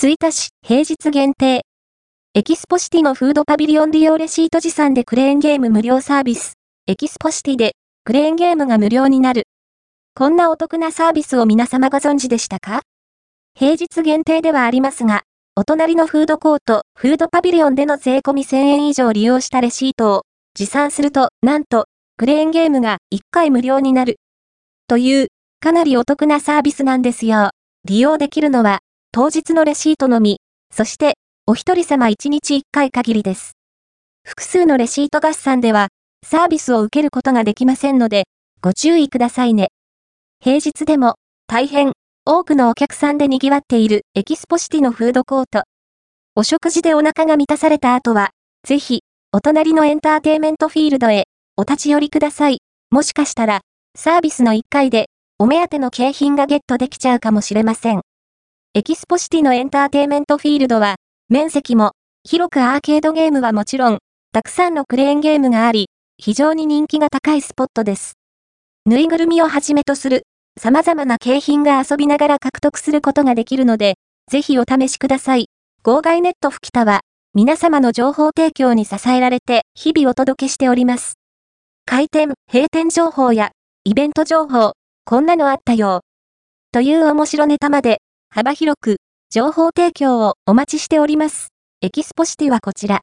吹田市平日限定。エキスポシティのフードパビリオン利用レシート持参でクレーンゲーム無料サービス。エキスポシティでクレーンゲームが無料になる。こんなお得なサービスを皆様ご存知でしたか？平日限定ではありますが、お隣のフードコート、フードパビリオンでの税込み1000円以上利用したレシートを持参すると、なんと、クレーンゲームが1回無料になる。という、かなりお得なサービスなんですよ。利用できるのは、当日のレシートのみ、そして、お一人様1日1回限りです。複数のレシート合算では、サービスを受けることができませんので、ご注意くださいね。平日でも、大変、多くのお客さんで賑わっているエキスポシティのフードコート。お食事でお腹が満たされた後は、ぜひ、お隣のエンターテイメントフィールドへ、お立ち寄りください。もしかしたら、サービスの1回で、お目当ての景品がゲットできちゃうかもしれません。エキスポシティのエンターテイメントフィールドは、面積も、広くアーケードゲームはもちろん、たくさんのクレーンゲームがあり、非常に人気が高いスポットです。ぬいぐるみをはじめとする、様々な景品が遊びながら獲得することができるので、ぜひお試しください。号外ネット吹田は、皆様の情報提供に支えられて、日々お届けしております。開店、閉店情報や、イベント情報、こんなのあったよ。という面白ネタまで、幅広く、情報提供をお待ちしております。エキスポシティはこちら。